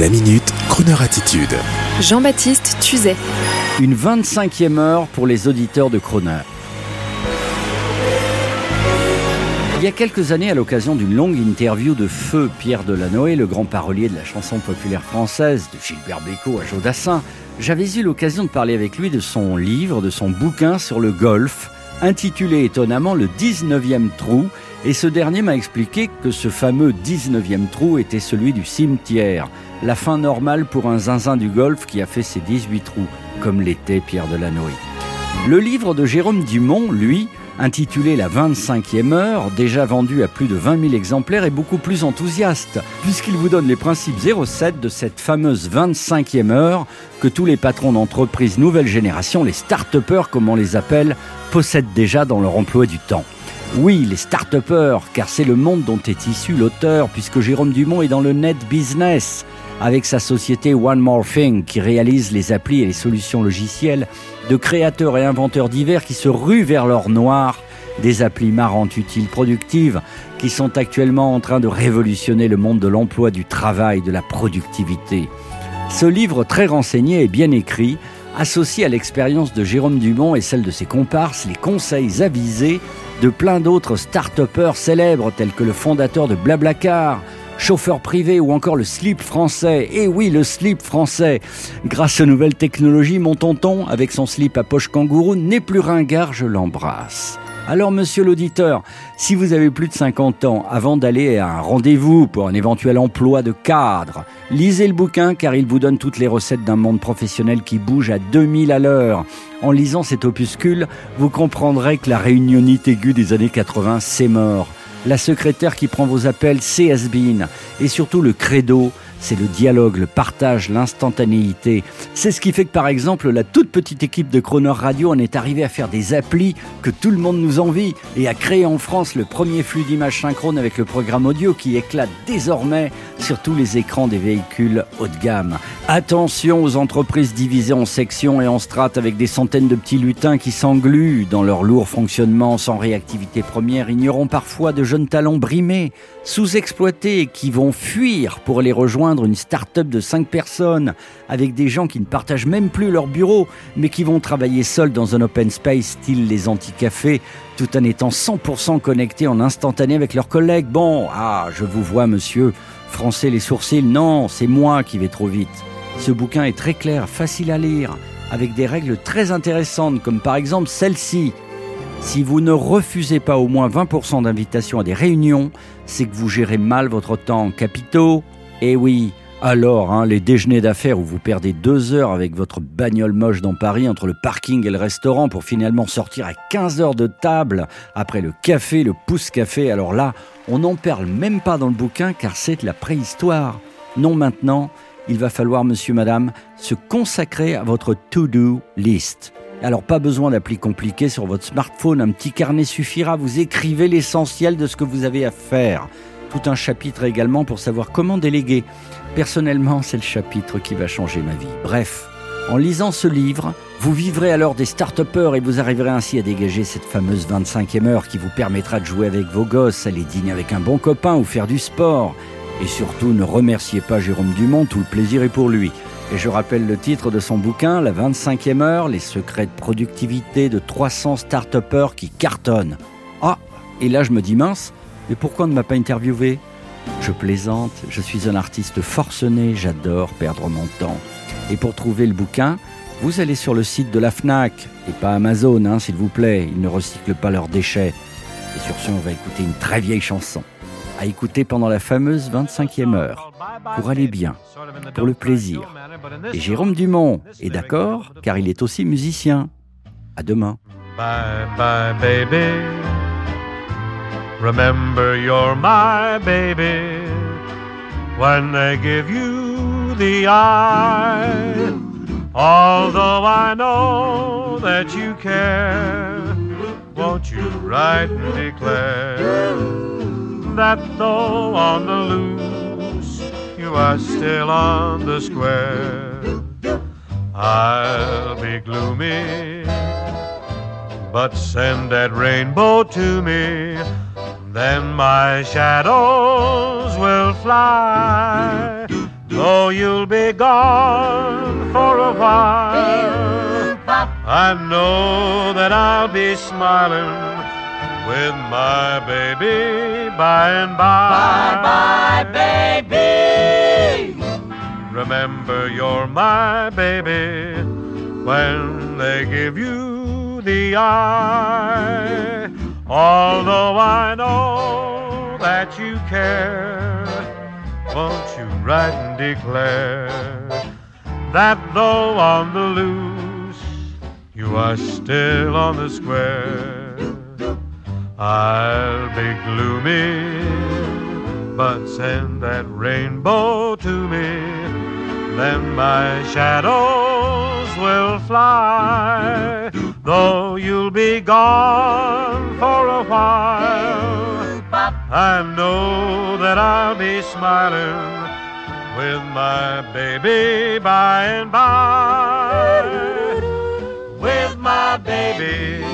La minute, Kroneur attitude. Jean-Baptiste Tuzet. Une 25e heure pour les auditeurs de Croner. Il y a quelques années, à l'occasion d'une longue interview de Feu Pierre Delanoë, le grand parolier de la chanson populaire française, de Gilbert Bécaud à Jodassin, j'avais eu l'occasion de parler avec lui de son livre, de son bouquin sur le golf, intitulé étonnamment Le 19e trou, et ce dernier m'a expliqué que ce fameux 19e trou était celui du cimetière, la fin normale pour un zinzin du golf qui a fait ses 18 trous, comme l'était Pierre Delanoë. Le livre de Jérôme Dumont, lui, intitulé La 25e heure, déjà vendu à plus de 20 000 exemplaires, est beaucoup plus enthousiaste, puisqu'il vous donne les principes 07 de cette fameuse 25e heure que tous les patrons d'entreprises nouvelle génération, les start-upers comme on les appelle, possèdent déjà dans leur emploi du temps. Oui, les start car c'est le monde dont est issu l'auteur, puisque Jérôme Dumont est dans le net business, avec sa société One More Thing, qui réalise les applis et les solutions logicielles de créateurs et inventeurs divers qui se ruent vers l'or noir des applis marrantes, utiles, productives, qui sont actuellement en train de révolutionner le monde de l'emploi, du travail, de la productivité. Ce livre très renseigné et bien écrit, associé à l'expérience de Jérôme Dumont et celle de ses comparses, les conseils avisés de plein d'autres start-upers célèbres tels que le fondateur de Blablacar, chauffeur privé ou encore le slip français. Et oui, le slip français. Grâce aux nouvelles technologies, mon tonton, avec son slip à poche kangourou, n'est plus ringard, je l'embrasse. Alors, monsieur l'auditeur, si vous avez plus de 50 ans, avant d'aller à un rendez-vous pour un éventuel emploi de cadre, lisez le bouquin car il vous donne toutes les recettes d'un monde professionnel qui bouge à 2000 à l'heure. En lisant cet opuscule, vous comprendrez que la réunionite aiguë des années 80, c'est mort. La secrétaire qui prend vos appels, c'est Asbin. Et surtout le credo, c'est le dialogue, le partage, l'instantanéité. C'est ce qui fait que par exemple la toute petite équipe de Croner Radio en est arrivée à faire des applis que tout le monde nous envie et à créer en France le premier flux d'images synchrone avec le programme audio qui éclate désormais sur tous les écrans des véhicules haut de gamme. Attention aux entreprises divisées en sections et en strates avec des centaines de petits lutins qui s'engluent dans leur lourd fonctionnement sans réactivité première, ignorant parfois de jeunes talents brimés, sous-exploités qui vont fuir pour les rejoindre une start-up de 5 personnes avec des gens qui ne partagent même plus leur bureau, mais qui vont travailler seuls dans un open space style les anti-cafés, tout en étant 100% connectés en instantané avec leurs collègues. Bon, ah, je vous vois, monsieur, français les sourcils, non, c'est moi qui vais trop vite. Ce bouquin est très clair, facile à lire, avec des règles très intéressantes, comme par exemple celle-ci. Si vous ne refusez pas au moins 20% d'invitations à des réunions, c'est que vous gérez mal votre temps. Capitaux, eh oui, alors, hein, les déjeuners d'affaires où vous perdez deux heures avec votre bagnole moche dans Paris entre le parking et le restaurant pour finalement sortir à 15 heures de table après le café, le pouce-café, alors là, on n'en parle même pas dans le bouquin car c'est la préhistoire. Non maintenant, il va falloir, monsieur, madame, se consacrer à votre to-do list. Alors pas besoin d'appli compliqué sur votre smartphone, un petit carnet suffira, vous écrivez l'essentiel de ce que vous avez à faire un chapitre également pour savoir comment déléguer. Personnellement, c'est le chapitre qui va changer ma vie. Bref, en lisant ce livre, vous vivrez alors des start et vous arriverez ainsi à dégager cette fameuse 25e heure qui vous permettra de jouer avec vos gosses, aller dîner avec un bon copain ou faire du sport. Et surtout, ne remerciez pas Jérôme Dumont, tout le plaisir est pour lui. Et je rappelle le titre de son bouquin, La 25e heure, les secrets de productivité de 300 start qui cartonnent. Ah, et là je me dis mince, mais pourquoi on ne m'a pas interviewé Je plaisante, je suis un artiste forcené, j'adore perdre mon temps. Et pour trouver le bouquin, vous allez sur le site de la FNAC, et pas Amazon, hein, s'il vous plaît, ils ne recyclent pas leurs déchets. Et sur ce, on va écouter une très vieille chanson, à écouter pendant la fameuse 25e heure, pour aller bien, pour le plaisir. Et Jérôme Dumont est d'accord, car il est aussi musicien. À demain. Bye bye baby. Remember you're my baby when they give you the eye. Although I know that you care, won't you write and declare that though on the loose you are still on the square? I'll be gloomy, but send that rainbow to me then my shadows will fly. Though you'll be gone for a while. I know that I'll be smiling with my baby by and by. Bye bye, baby. Remember, you're my baby when they give you the eye. Although I know that you care, won't you write and declare that though on the loose, you are still on the square? I'll be gloomy, but send that rainbow to me. Then my shadows will fly, though you'll be gone for a while. I know that I'll be smiling with my baby by and by. With my baby